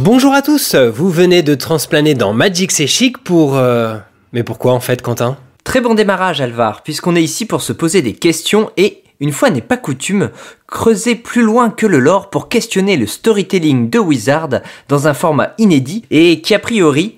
Bonjour à tous, vous venez de transplaner dans Magic C'est Chic pour... euh, Mais pourquoi en fait Quentin? Très bon démarrage Alvar, puisqu'on est ici pour se poser des questions et, une fois n'est pas coutume, creuser plus loin que le lore pour questionner le storytelling de Wizard dans un format inédit et qui a priori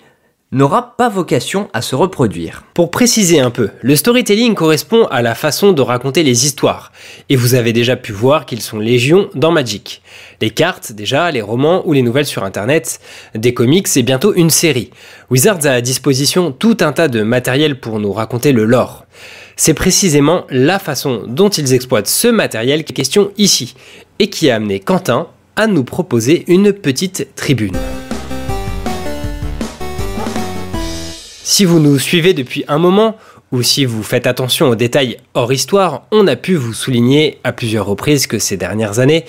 n'aura pas vocation à se reproduire. Pour préciser un peu, le storytelling correspond à la façon de raconter les histoires, et vous avez déjà pu voir qu'ils sont légion dans Magic. Les cartes déjà, les romans ou les nouvelles sur internet, des comics et bientôt une série. Wizards a à disposition tout un tas de matériel pour nous raconter le lore. C'est précisément la façon dont ils exploitent ce matériel qui est question ici, et qui a amené Quentin à nous proposer une petite tribune. Si vous nous suivez depuis un moment, ou si vous faites attention aux détails hors histoire, on a pu vous souligner à plusieurs reprises que ces dernières années,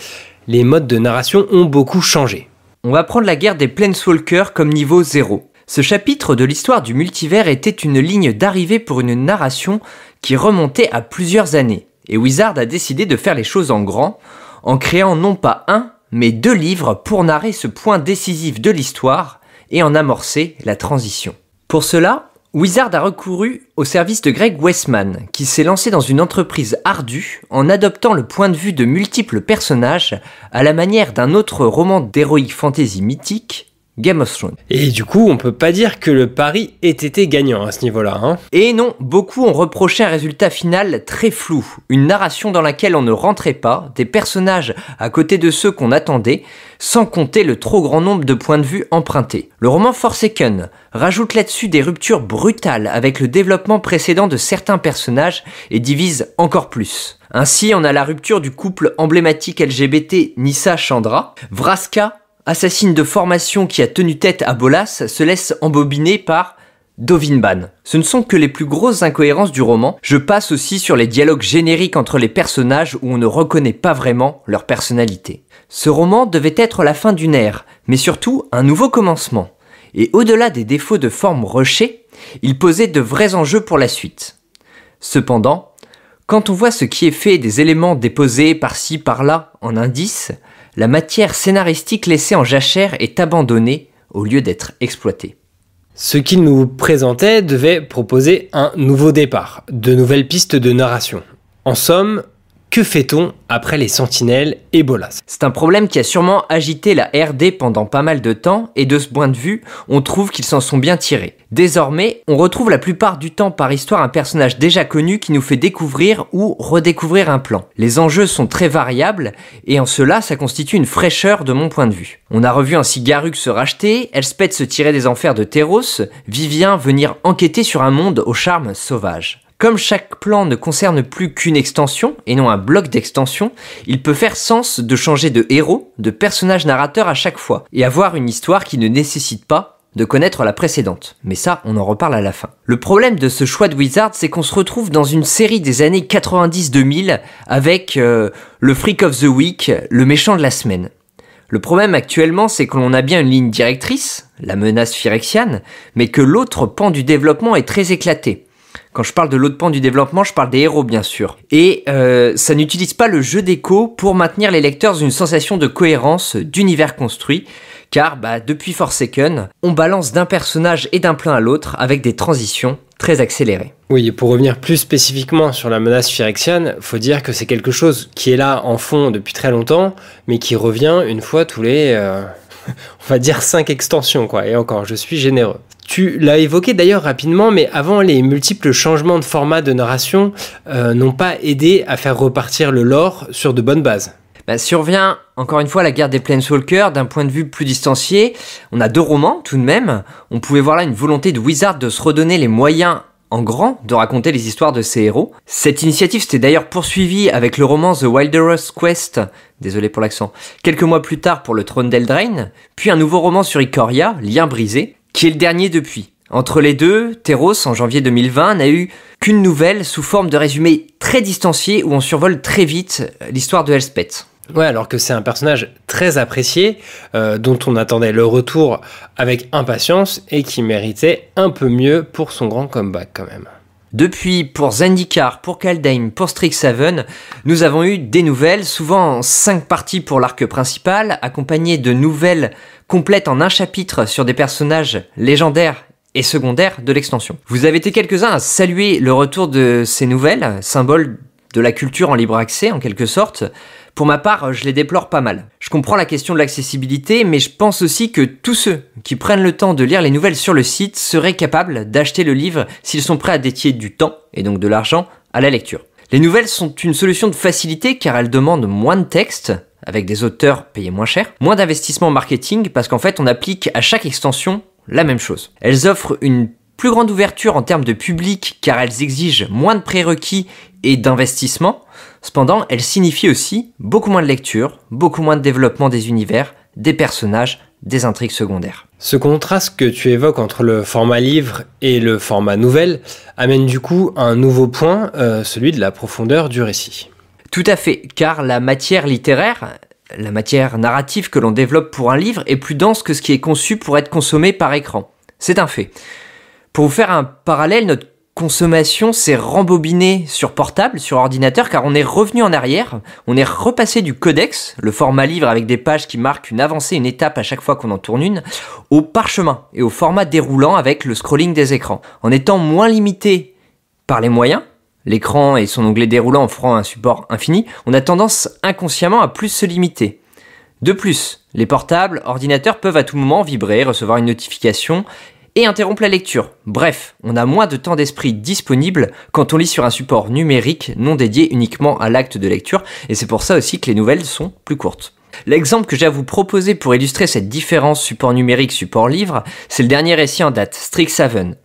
les modes de narration ont beaucoup changé. On va prendre la guerre des Planeswalkers comme niveau 0. Ce chapitre de l'histoire du multivers était une ligne d'arrivée pour une narration qui remontait à plusieurs années. Et Wizard a décidé de faire les choses en grand, en créant non pas un, mais deux livres pour narrer ce point décisif de l'histoire et en amorcer la transition. Pour cela, Wizard a recouru au service de Greg Westman, qui s'est lancé dans une entreprise ardue en adoptant le point de vue de multiples personnages à la manière d'un autre roman d'heroic fantasy mythique, Game of Thrones. Et du coup, on peut pas dire que le pari ait été gagnant à ce niveau-là. Hein. Et non, beaucoup ont reproché un résultat final très flou, une narration dans laquelle on ne rentrait pas, des personnages à côté de ceux qu'on attendait, sans compter le trop grand nombre de points de vue empruntés. Le roman Forsaken rajoute là-dessus des ruptures brutales avec le développement précédent de certains personnages et divise encore plus. Ainsi, on a la rupture du couple emblématique LGBT Nissa Chandra, Vraska assassine de formation qui a tenu tête à Bolas, se laisse embobiner par Dovinban. Ce ne sont que les plus grosses incohérences du roman. Je passe aussi sur les dialogues génériques entre les personnages où on ne reconnaît pas vraiment leur personnalité. Ce roman devait être la fin d'une ère, mais surtout un nouveau commencement. Et au-delà des défauts de forme rushée, il posait de vrais enjeux pour la suite. Cependant, quand on voit ce qui est fait des éléments déposés par-ci par-là en indices, la matière scénaristique laissée en jachère est abandonnée au lieu d'être exploitée. Ce qu'il nous présentait devait proposer un nouveau départ, de nouvelles pistes de narration. En somme, que fait-on après les sentinelles et Bolas? C'est un problème qui a sûrement agité la RD pendant pas mal de temps et de ce point de vue, on trouve qu'ils s'en sont bien tirés. Désormais, on retrouve la plupart du temps par histoire un personnage déjà connu qui nous fait découvrir ou redécouvrir un plan. Les enjeux sont très variables et en cela, ça constitue une fraîcheur de mon point de vue. On a revu ainsi Garuk se racheter, Elspeth se tirer des enfers de Terros, Vivien venir enquêter sur un monde au charme sauvage. Comme chaque plan ne concerne plus qu'une extension et non un bloc d'extension, il peut faire sens de changer de héros, de personnage narrateur à chaque fois, et avoir une histoire qui ne nécessite pas de connaître la précédente. Mais ça, on en reparle à la fin. Le problème de ce choix de Wizard, c'est qu'on se retrouve dans une série des années 90-2000 avec euh, le Freak of the Week, le méchant de la semaine. Le problème actuellement, c'est que l'on a bien une ligne directrice, la menace phyrexiane, mais que l'autre pan du développement est très éclaté. Quand je parle de l'autre pan du développement, je parle des héros bien sûr. Et euh, ça n'utilise pas le jeu d'écho pour maintenir les lecteurs dans une sensation de cohérence, d'univers construit, car bah, depuis Forsaken, on balance d'un personnage et d'un plan à l'autre avec des transitions très accélérées. Oui, et pour revenir plus spécifiquement sur la menace phyrexiane, faut dire que c'est quelque chose qui est là en fond depuis très longtemps, mais qui revient une fois tous les, euh, on va dire, cinq extensions, quoi. Et encore, je suis généreux. Tu l'as évoqué d'ailleurs rapidement, mais avant, les multiples changements de format de narration euh, n'ont pas aidé à faire repartir le lore sur de bonnes bases. Bah, survient encore une fois la guerre des Planeswalkers d'un point de vue plus distancié. On a deux romans tout de même. On pouvait voir là une volonté de Wizard de se redonner les moyens en grand de raconter les histoires de ses héros. Cette initiative s'était d'ailleurs poursuivie avec le roman The Wilder's Quest, désolé pour l'accent, quelques mois plus tard pour le trône d'Eldraine, puis un nouveau roman sur Ikoria, Lien brisé, qui est le dernier depuis. Entre les deux, Terros, en janvier 2020, n'a eu qu'une nouvelle sous forme de résumé très distancié où on survole très vite l'histoire de Elspeth. Ouais, alors que c'est un personnage très apprécié, euh, dont on attendait le retour avec impatience et qui méritait un peu mieux pour son grand comeback quand même. Depuis, pour Zendikar, pour Kaldheim, pour Strixhaven, nous avons eu des nouvelles, souvent en 5 parties pour l'arc principal, accompagnées de nouvelles complètes en un chapitre sur des personnages légendaires et secondaires de l'extension. Vous avez été quelques-uns à saluer le retour de ces nouvelles, symbole de la culture en libre accès en quelque sorte, pour ma part, je les déplore pas mal. Je comprends la question de l'accessibilité, mais je pense aussi que tous ceux qui prennent le temps de lire les nouvelles sur le site seraient capables d'acheter le livre s'ils sont prêts à dédier du temps, et donc de l'argent, à la lecture. Les nouvelles sont une solution de facilité car elles demandent moins de texte, avec des auteurs payés moins cher, moins d'investissement marketing parce qu'en fait on applique à chaque extension la même chose. Elles offrent une plus grande ouverture en termes de public car elles exigent moins de prérequis et d'investissement. Cependant, elles signifient aussi beaucoup moins de lecture, beaucoup moins de développement des univers, des personnages, des intrigues secondaires. Ce contraste que tu évoques entre le format livre et le format nouvelle amène du coup un nouveau point, euh, celui de la profondeur du récit. Tout à fait, car la matière littéraire, la matière narrative que l'on développe pour un livre est plus dense que ce qui est conçu pour être consommé par écran. C'est un fait. Pour vous faire un parallèle, notre consommation s'est rembobinée sur portable, sur ordinateur, car on est revenu en arrière, on est repassé du codex, le format livre avec des pages qui marquent une avancée, une étape à chaque fois qu'on en tourne une, au parchemin et au format déroulant avec le scrolling des écrans. En étant moins limité par les moyens, l'écran et son onglet déroulant offrant un support infini, on a tendance inconsciemment à plus se limiter. De plus, les portables, ordinateurs peuvent à tout moment vibrer, recevoir une notification et interrompre la lecture. Bref, on a moins de temps d'esprit disponible quand on lit sur un support numérique non dédié uniquement à l'acte de lecture, et c'est pour ça aussi que les nouvelles sont plus courtes. L'exemple que j'ai à vous proposer pour illustrer cette différence support numérique support livre, c'est le dernier récit en date, Strixhaven,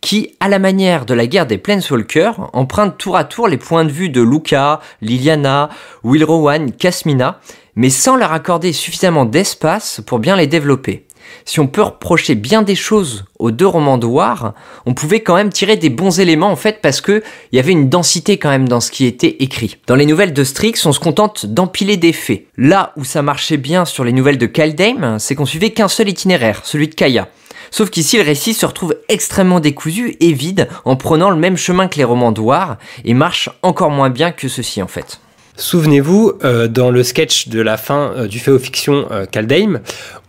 qui, à la manière de la guerre des Planeswalkers, emprunte tour à tour les points de vue de Luca, Liliana, Will Rowan, Casmina, mais sans leur accorder suffisamment d'espace pour bien les développer si on peut reprocher bien des choses aux deux romans de War, on pouvait quand même tirer des bons éléments en fait parce que il y avait une densité quand même dans ce qui était écrit. Dans les nouvelles de Strix, on se contente d'empiler des faits. Là où ça marchait bien sur les nouvelles de Kaldheim, c'est qu'on suivait qu'un seul itinéraire, celui de Kaya. Sauf qu'ici, le récit se retrouve extrêmement décousu et vide en prenant le même chemin que les romans de War et marche encore moins bien que ceci en fait. Souvenez-vous, euh, dans le sketch de la fin euh, du Féo-Fiction euh, Kaldheim,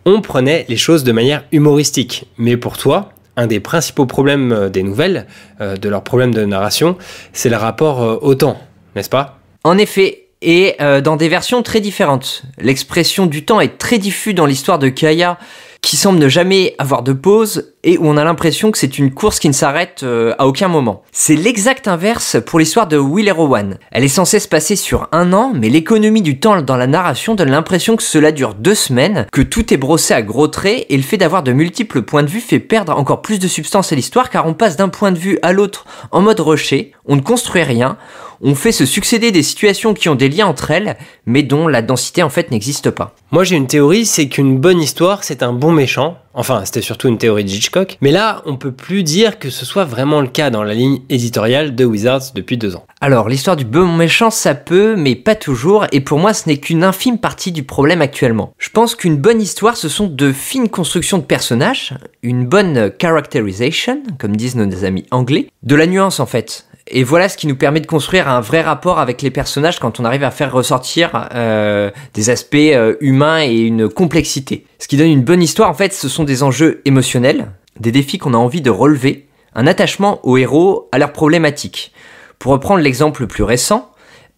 on prenait les choses de manière humoristique. Mais pour toi, un des principaux problèmes des nouvelles, de leurs problèmes de narration, c'est le rapport au temps, n'est-ce pas? En effet, et dans des versions très différentes. L'expression du temps est très diffuse dans l'histoire de Kaya qui semble ne jamais avoir de pause et où on a l'impression que c'est une course qui ne s'arrête euh, à aucun moment. C'est l'exact inverse pour l'histoire de Will Rowan. Elle est censée se passer sur un an, mais l'économie du temps dans la narration donne l'impression que cela dure deux semaines, que tout est brossé à gros traits et le fait d'avoir de multiples points de vue fait perdre encore plus de substance à l'histoire car on passe d'un point de vue à l'autre en mode rushé, on ne construit rien, on fait se succéder des situations qui ont des liens entre elles, mais dont la densité en fait n'existe pas. Moi j'ai une théorie, c'est qu'une bonne histoire, c'est un bon méchant. Enfin, c'était surtout une théorie de Hitchcock. Mais là, on peut plus dire que ce soit vraiment le cas dans la ligne éditoriale de Wizards depuis deux ans. Alors, l'histoire du bon méchant, ça peut, mais pas toujours, et pour moi, ce n'est qu'une infime partie du problème actuellement. Je pense qu'une bonne histoire, ce sont de fines constructions de personnages, une bonne characterization, comme disent nos amis anglais, de la nuance en fait. Et voilà ce qui nous permet de construire un vrai rapport avec les personnages quand on arrive à faire ressortir euh, des aspects euh, humains et une complexité. Ce qui donne une bonne histoire, en fait, ce sont des enjeux émotionnels, des défis qu'on a envie de relever, un attachement aux héros, à leurs problématiques. Pour reprendre l'exemple le plus récent,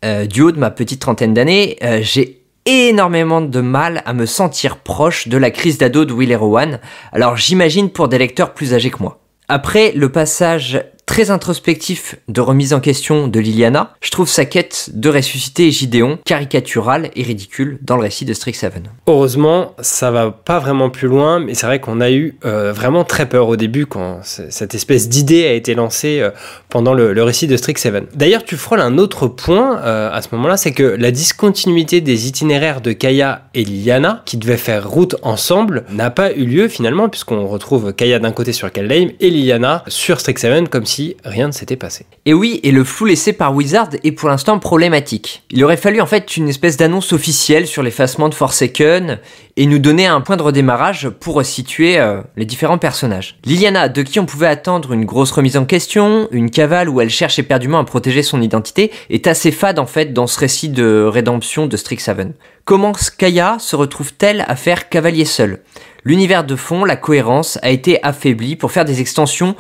euh, du haut de ma petite trentaine d'années, j'ai énormément de mal à me sentir proche de la crise d'ado de Will Rowan, alors j'imagine pour des lecteurs plus âgés que moi. Après le passage très introspectif de remise en question de Liliana, je trouve sa quête de ressusciter Gideon caricaturale et ridicule dans le récit de Strixhaven. Heureusement, ça va pas vraiment plus loin, mais c'est vrai qu'on a eu euh, vraiment très peur au début quand cette espèce d'idée a été lancée euh, pendant le, récit de Strixhaven. D'ailleurs, tu frôles un autre point euh, à ce moment-là, c'est que la discontinuité des itinéraires de Kaya et Liliana, qui devaient faire route ensemble, n'a pas eu lieu finalement, puisqu'on retrouve Kaya d'un côté sur Kaldheim et Liliana sur Strixhaven, comme si rien ne s'était passé. Et oui, et le flou laissé par Wizard est pour l'instant problématique. Il aurait fallu en fait une espèce d'annonce officielle sur l'effacement de Forsaken et nous donner un point de redémarrage pour resituer euh, les différents personnages. Liliana, de qui on pouvait attendre une grosse remise en question, une cavale où elle cherche éperdument à protéger son identité, est assez fade en fait dans ce récit de rédemption de Strixhaven. Comment Skaya se retrouve-t-elle à faire cavalier seul L'univers de fond, la cohérence, a été affaiblie pour faire des extensions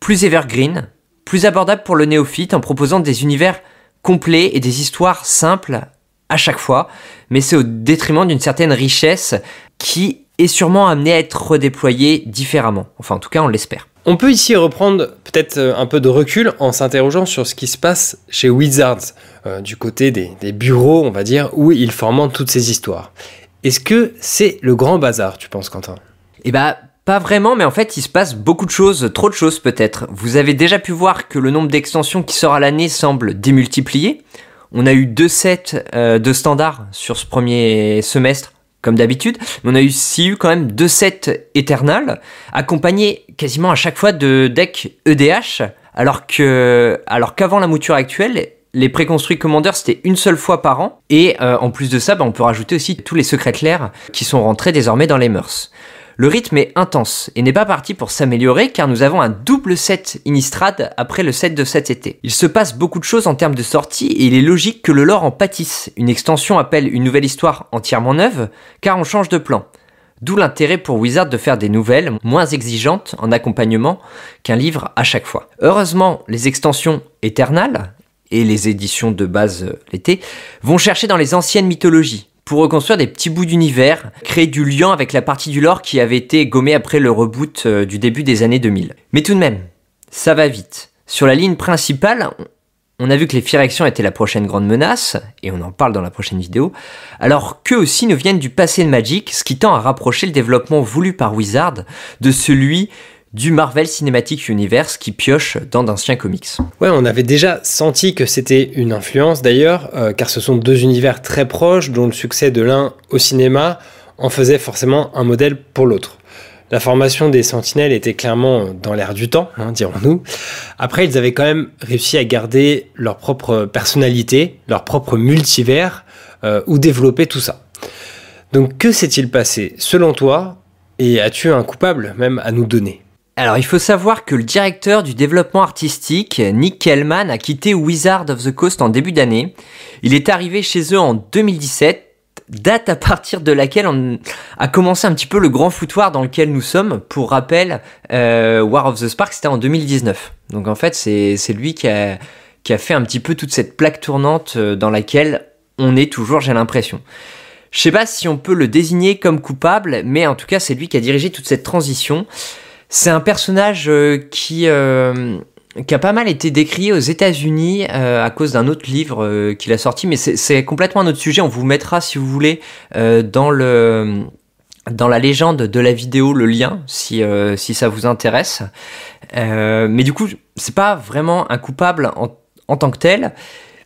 plus evergreen, plus abordables pour le néophyte en proposant des univers complets et des histoires simples à chaque fois, mais c'est au détriment d'une certaine richesse qui est sûrement amenée à être redéployée différemment. Enfin, en tout cas, on l'espère. On peut ici reprendre peut-être euh, un peu de recul en s'interrogeant sur ce qui se passe chez Wizards, euh, du côté des, des, bureaux, on va dire, où ils forment toutes ces histoires. Est-ce que c'est le grand bazar, tu penses, Quentin? Eh bah, pas vraiment, mais en fait, il se passe beaucoup de choses, trop de choses peut-être. Vous avez déjà pu voir que le nombre d'extensions qui sort à l'année semble démultiplié. On a eu deux sets euh, de standards sur ce premier semestre, comme d'habitude, mais on a aussi eu quand même deux sets éternels, accompagnés quasiment à chaque fois de decks EDH, alors que, alors qu'avant la mouture actuelle, les préconstruits commandeurs, c'était une seule fois par an. Et euh, en plus de ça, bah, on peut rajouter aussi tous les secrets clairs qui sont rentrés désormais dans les mœurs. Le rythme est intense et n'est pas parti pour s'améliorer car nous avons un double set Innistrad après le set de cet été. Il se passe beaucoup de choses en termes de sortie et il est logique que le lore en pâtisse. Une extension appelle une nouvelle histoire entièrement neuve car on change de plan. D'où l'intérêt pour Wizard de faire des nouvelles moins exigeantes en accompagnement qu'un livre à chaque fois. Heureusement, les extensions éternales, et les éditions de base euh, l'été, vont chercher dans les anciennes mythologies pour reconstruire des petits bouts d'univers, créer du lien avec la partie du lore qui avait été gommée après le reboot euh, du début des années 2000. Mais tout de même, ça va vite. Sur la ligne principale, on a vu que les Phyrexians étaient la prochaine grande menace, et on en parle dans la prochaine vidéo, alors qu'eux aussi nous viennent du passé de Magic, ce qui tend à rapprocher le développement voulu par Wizard de celui du Marvel Cinematic Universe qui pioche dans d'anciens comics. Ouais, on avait déjà senti que c'était une influence d'ailleurs, euh, car ce sont deux univers très proches dont le succès de l'un au cinéma en faisait forcément un modèle pour l'autre. La formation des Sentinelles était clairement dans l'air du temps, hein, dirons-nous. Après, ils avaient quand même réussi à garder leur propre personnalité, leur propre multivers, euh, ou développer tout ça. Donc que s'est-il passé selon toi? Et as-tu un coupable même à nous donner? Alors il faut savoir que le directeur du développement artistique, Nick Kellman, a quitté Wizard of the Coast en début d'année. Il est arrivé chez eux en 2017, date à partir de laquelle on a commencé un petit peu le grand foutoir dans lequel nous sommes. Pour rappel, euh, War of the Spark c'était en 2019. Donc en fait c'est lui qui a, fait un petit peu toute cette plaque tournante euh, dans laquelle on est toujours j'ai l'impression. Je sais pas si on peut le désigner comme coupable, mais en tout cas c'est lui qui a dirigé toute cette transition. C'est un personnage euh, qui, euh, qui a pas mal été décrié aux États-Unis euh, à cause d'un autre livre qu'il a sorti, mais c'est complètement un autre sujet. On vous mettra, si vous voulez, dans le dans la légende de la vidéo le lien si, si ça vous intéresse. mais du coup, c'est pas vraiment un coupable en, en tant que tel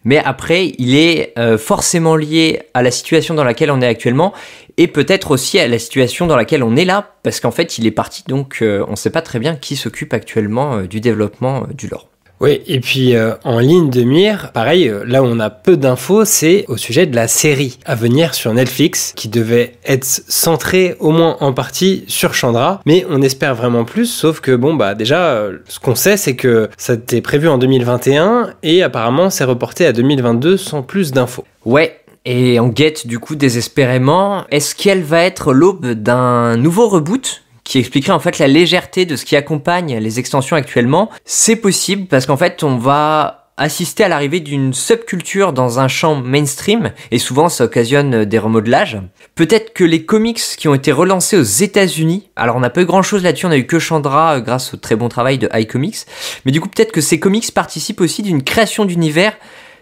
mais après, il est euh, forcément lié à la situation dans laquelle on est actuellement et peut-être aussi à la situation dans laquelle on est là, parce qu'en fait, il est parti, donc euh, on ne sait pas très bien qui s'occupe actuellement euh, du développement du lore. Oui, et puis euh, en ligne de mire, pareil, euh, là où on a peu d'infos, c'est au sujet de la série à venir sur Netflix, qui devait être centrée au moins en partie sur Chandra, mais on espère vraiment plus, sauf que bon, bah déjà, euh, ce qu'on sait, c'est que ça était prévu en 2021, et apparemment c'est reporté à 2022 sans plus d'infos. Ouais, et on guette du coup désespérément, est-ce qu'elle va être l'aube d'un nouveau reboot? Qui expliquerait en fait la légèreté de ce qui accompagne les extensions actuellement, c'est possible parce qu'en fait on va assister à l'arrivée d'une subculture dans un champ mainstream et souvent ça occasionne des remodelages. Peut-être que les comics qui ont été relancés aux États-Unis, alors on n'a pas eu grand chose là-dessus, on a eu que Chandra euh, grâce au très bon travail de iComics, mais du coup peut-être que ces comics participent aussi d'une création d'univers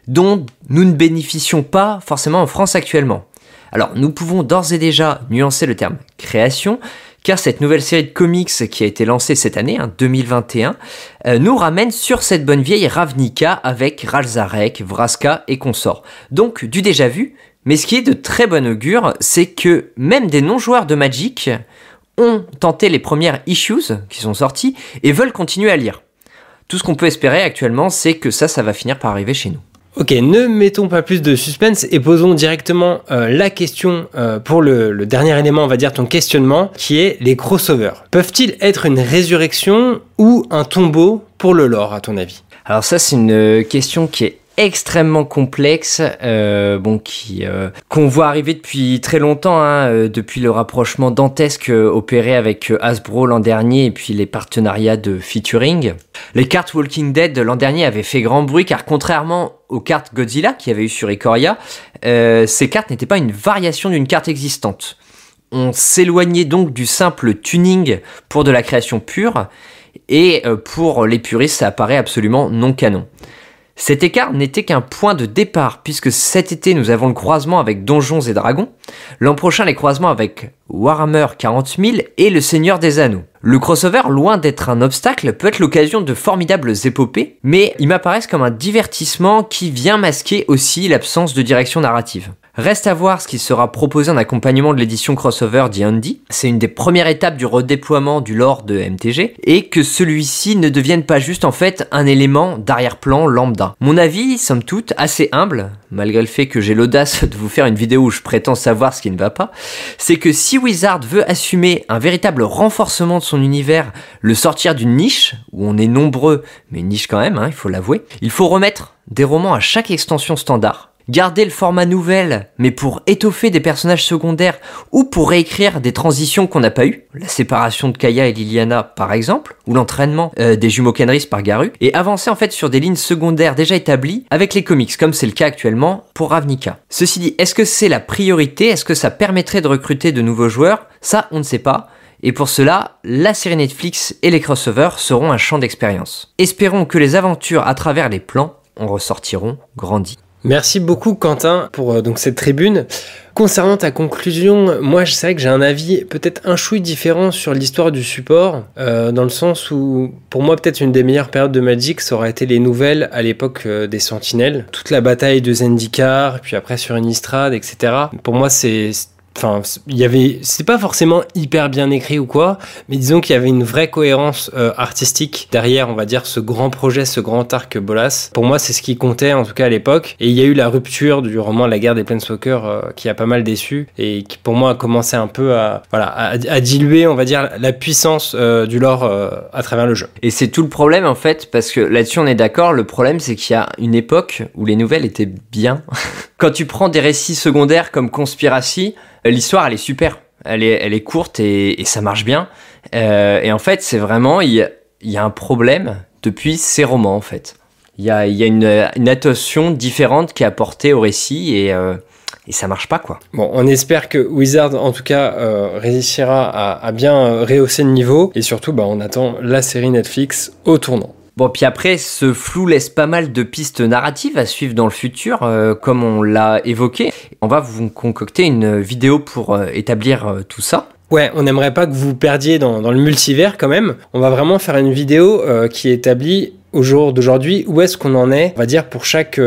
dont nous ne bénéficions pas forcément en France actuellement. Alors nous pouvons d'ores et déjà nuancer le terme création, car cette nouvelle série de comics qui a été lancée cette année, 2021, hein, euh, nous ramène sur cette bonne vieille Ravnica avec Ralzarek, Vraska et consorts. Donc du déjà vu, mais ce qui est de très bon augure, c'est que même des non-joueurs de Magic ont tenté les premières issues qui sont sorties et veulent continuer à lire. Tout ce qu'on peut espérer actuellement, c'est que ça, ça va finir par arriver chez nous. Ok, ne mettons pas plus de suspense et posons directement euh, la question euh, pour le, dernier élément, on va dire ton questionnement, qui est les crossovers. Peuvent-ils être une résurrection ou un tombeau pour le lore, à ton avis? Alors ça, c'est une question qui est extrêmement complexe, euh, bon, euh, qu'on voit arriver depuis très longtemps, hein, euh, depuis le rapprochement dantesque opéré avec Hasbro l'an dernier et puis les partenariats de featuring. Les cartes Walking Dead l'an dernier avaient fait grand bruit car contrairement aux cartes Godzilla qui avait eu sur Ikoria, ces cartes n'étaient pas une variation d'une carte existante. On s'éloignait donc du simple tuning pour de la création pure et pour les puristes ça apparaît absolument non canon. Cet écart n'était qu'un point de départ, puisque cet été nous avons le croisement avec Donjons et Dragons, l'an prochain les croisements avec Warhammer 40 000 et le Seigneur des Anneaux. Le crossover, loin d'être un obstacle, peut être l'occasion de formidables épopées, mais il m'apparaissent comme un divertissement qui vient masquer aussi l'absence de direction narrative. Reste à voir ce qui sera proposé en accompagnement de l'édition crossover d'Yandy. C'est une des premières étapes du redéploiement du lore de MTG et que celui-ci ne devienne pas juste en fait un élément d'arrière-plan lambda. Mon avis, somme toute, assez humble, malgré le fait que j'ai l'audace de vous faire une vidéo où je prétends savoir ce qui ne va pas, c'est que si Wizard veut assumer un véritable renforcement de son univers, le sortir d'une niche, où on est nombreux, mais une niche quand même, hein, il faut l'avouer, il faut remettre des romans à chaque extension standard garder le format nouvelle, mais pour étoffer des personnages secondaires ou pour réécrire des transitions qu'on n'a pas eues, la séparation de Kaya et Liliana par exemple, ou l'entraînement euh, des jumeaux Kenris par Garu, et avancer en fait sur des lignes secondaires déjà établies avec les comics, comme c'est le cas actuellement pour Ravnica. Ceci dit, est-ce que c'est la priorité? Est-ce que ça permettrait de recruter de nouveaux joueurs? Ça, on ne sait pas. Et pour cela, la série Netflix et les crossovers seront un champ d'expérience. Espérons que les aventures à travers les plans en ressortiront grandis. Merci beaucoup Quentin pour euh, donc cette tribune. Concernant ta conclusion, moi je sais que j'ai un avis peut-être un chouï différent sur l'histoire du support, euh, dans le sens où pour moi peut-être une des meilleures périodes de Magic ça aurait été les nouvelles à l'époque euh, des Sentinelles, toute la bataille de Zendikar, puis après sur Innistrad, etc. Pour moi c'est Enfin, il y avait, c'est pas forcément hyper bien écrit ou quoi, mais disons qu'il y avait une vraie cohérence euh, artistique derrière, on va dire, ce grand projet, ce grand arc Bolas. Pour moi, c'est ce qui comptait, en tout cas à l'époque. Et il y a eu la rupture du roman La guerre des Planeswalkers euh, qui a pas mal déçu et qui, pour moi, a commencé un peu à, voilà, à, diluer, on va dire, la puissance euh, du lore à travers le jeu. Et c'est tout le problème, en fait, parce que là-dessus, on est d'accord. Le problème, c'est qu'il y a une époque où les nouvelles étaient bien. Quand tu prends des récits secondaires comme Conspiracy, l'histoire elle est super. Elle est, elle est courte et, ça marche bien. Euh, et en fait, c'est vraiment, il y, a, un problème depuis ces romans en fait. Il y a, une, attention différente qui est apportée au récit et, euh, et ça marche pas quoi. Bon, on espère que Wizard en tout cas euh, réussira à, à, bien rehausser le niveau et surtout, bah, on attend la série Netflix au tournant. Bon, puis après, ce flou laisse pas mal de pistes narratives à suivre dans le futur, euh, comme on l'a évoqué. On va vous concocter une vidéo pour euh, établir euh, tout ça. Ouais, on n'aimerait pas que vous perdiez dans, le multivers quand même. On va vraiment faire une vidéo qui établit au jour d'aujourd'hui, où est-ce qu'on en est, on va dire, pour chaque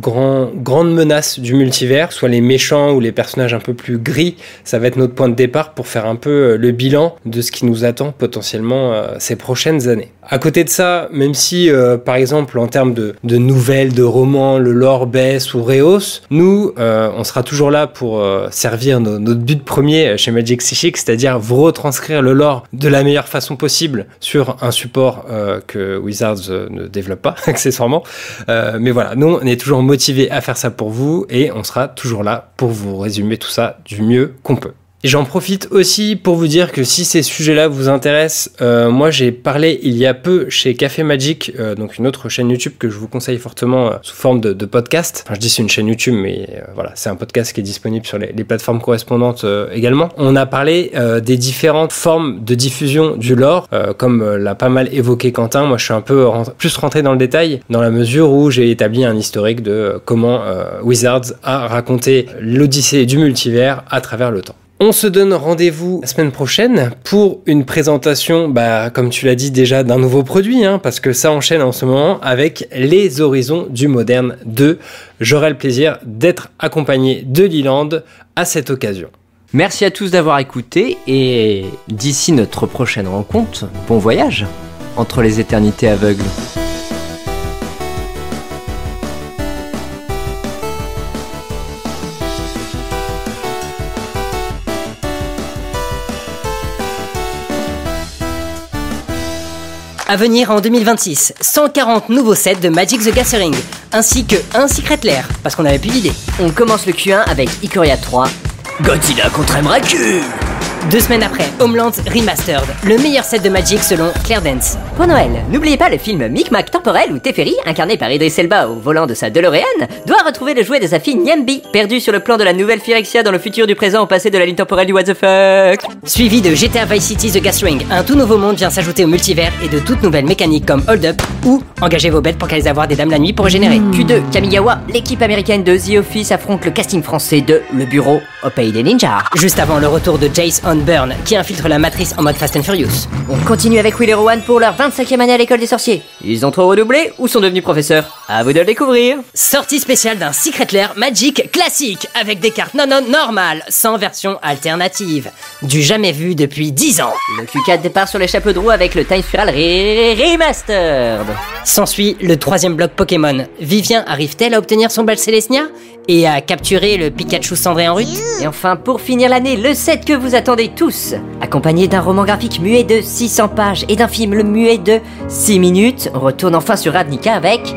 grand, grande menace du multivers, soit les méchants ou les personnages un peu plus gris, ça va être notre point de départ pour faire un peu le bilan de ce qui nous attend potentiellement ces prochaines années. À côté de ça, même si, par exemple, en termes de, nouvelles, de romans, le lore baisse ou rehausse, nous, on sera toujours là pour servir notre but premier chez Magic Psychic, c'est-à-dire vous retranscrire le lore de la meilleure façon possible sur un support que Wizards ne développe pas accessoirement. Euh, mais voilà, nous, on est toujours motivés à faire ça pour vous et on sera toujours là pour vous résumer tout ça du mieux qu'on peut. J'en profite aussi pour vous dire que si ces sujets-là vous intéressent, euh, moi j'ai parlé il y a peu chez Café Magic, euh, donc une autre chaîne YouTube que je vous conseille fortement euh, sous forme de, podcast. Enfin je dis c'est une chaîne YouTube, mais voilà, c'est un podcast qui est disponible sur les, les plateformes correspondantes également. On a parlé des différentes formes de diffusion du lore, comme l'a pas mal évoqué Quentin. Moi je suis un peu plus rentré dans le détail, dans la mesure où j'ai établi un historique de comment Wizards a raconté l'odyssée du multivers à travers le temps. On se donne rendez-vous la semaine prochaine pour une présentation, bah, comme tu l'as dit déjà, d'un nouveau produit, hein, parce que ça enchaîne en ce moment avec les horizons du moderne 2. J'aurai le plaisir d'être accompagné de Liland à cette occasion. Merci à tous d'avoir écouté et d'ici notre prochaine rencontre, bon voyage entre les éternités aveugles. À venir en 2026, 140 nouveaux sets de Magic the Gathering, ainsi que un Secret Lair, parce qu'on n'avait plus d'idées. On commence le Q1 avec Ikoria 3. Godzilla contre Emrakul Deux semaines après, Homeland Remastered, le meilleur set de Magic selon Claire Dance. Pour Noël, n'oubliez pas le film Micmac temporel où Teferi, incarné par Idris Elba au volant de sa DeLorean, doit retrouver le jouet de sa fille Nyambi, perdu sur le plan de la nouvelle Phyrexia dans le futur du présent au passé de la ligne temporelle du What the fuck. Suivi de GTA Vice City The Gathering, un tout nouveau monde vient s'ajouter au multivers et de toutes nouvelles mécaniques comme Hold Up ou engagez vos bêtes pour qu'elles avoir des dames la nuit pour régénérer. Q2, Kamigawa, l'équipe américaine de The Office affronte le casting français de Le Bureau au pays des ninjas. Juste avant le retour de Jace on Burn, qui infiltre la matrice en mode Fast and Furious. On continue avec Will et Rowan pour leur 25e année à l'école des sorciers. Ils ont trop redoublé ou sont devenus professeurs? À vous de le découvrir. Sortie spéciale d'un Secret Lair Magic classique, avec des cartes non non normales, sans version alternative. Du jamais vu depuis 10 ans. Le Q4 départ sur les chapeaux de roue avec le Time Spiral Re- Remastered. S'ensuit le troisième bloc Pokémon. Vivien arrive-t-elle à obtenir son bal Célestia? Et à capturer le Pikachu cendré en rut Et enfin, pour finir l'année, le set que vous attendez tous. Accompagné d'un roman graphique muet de 600 pages et d'un film muet de 6 minutes, on retourne enfin sur Ravnica avec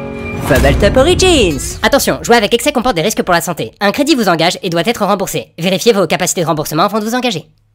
Fable Top Origins. Attention, jouer avec excès comporte des risques pour la santé. Un crédit vous engage et doit être remboursé. Vérifiez vos capacités de remboursement avant de vous engager.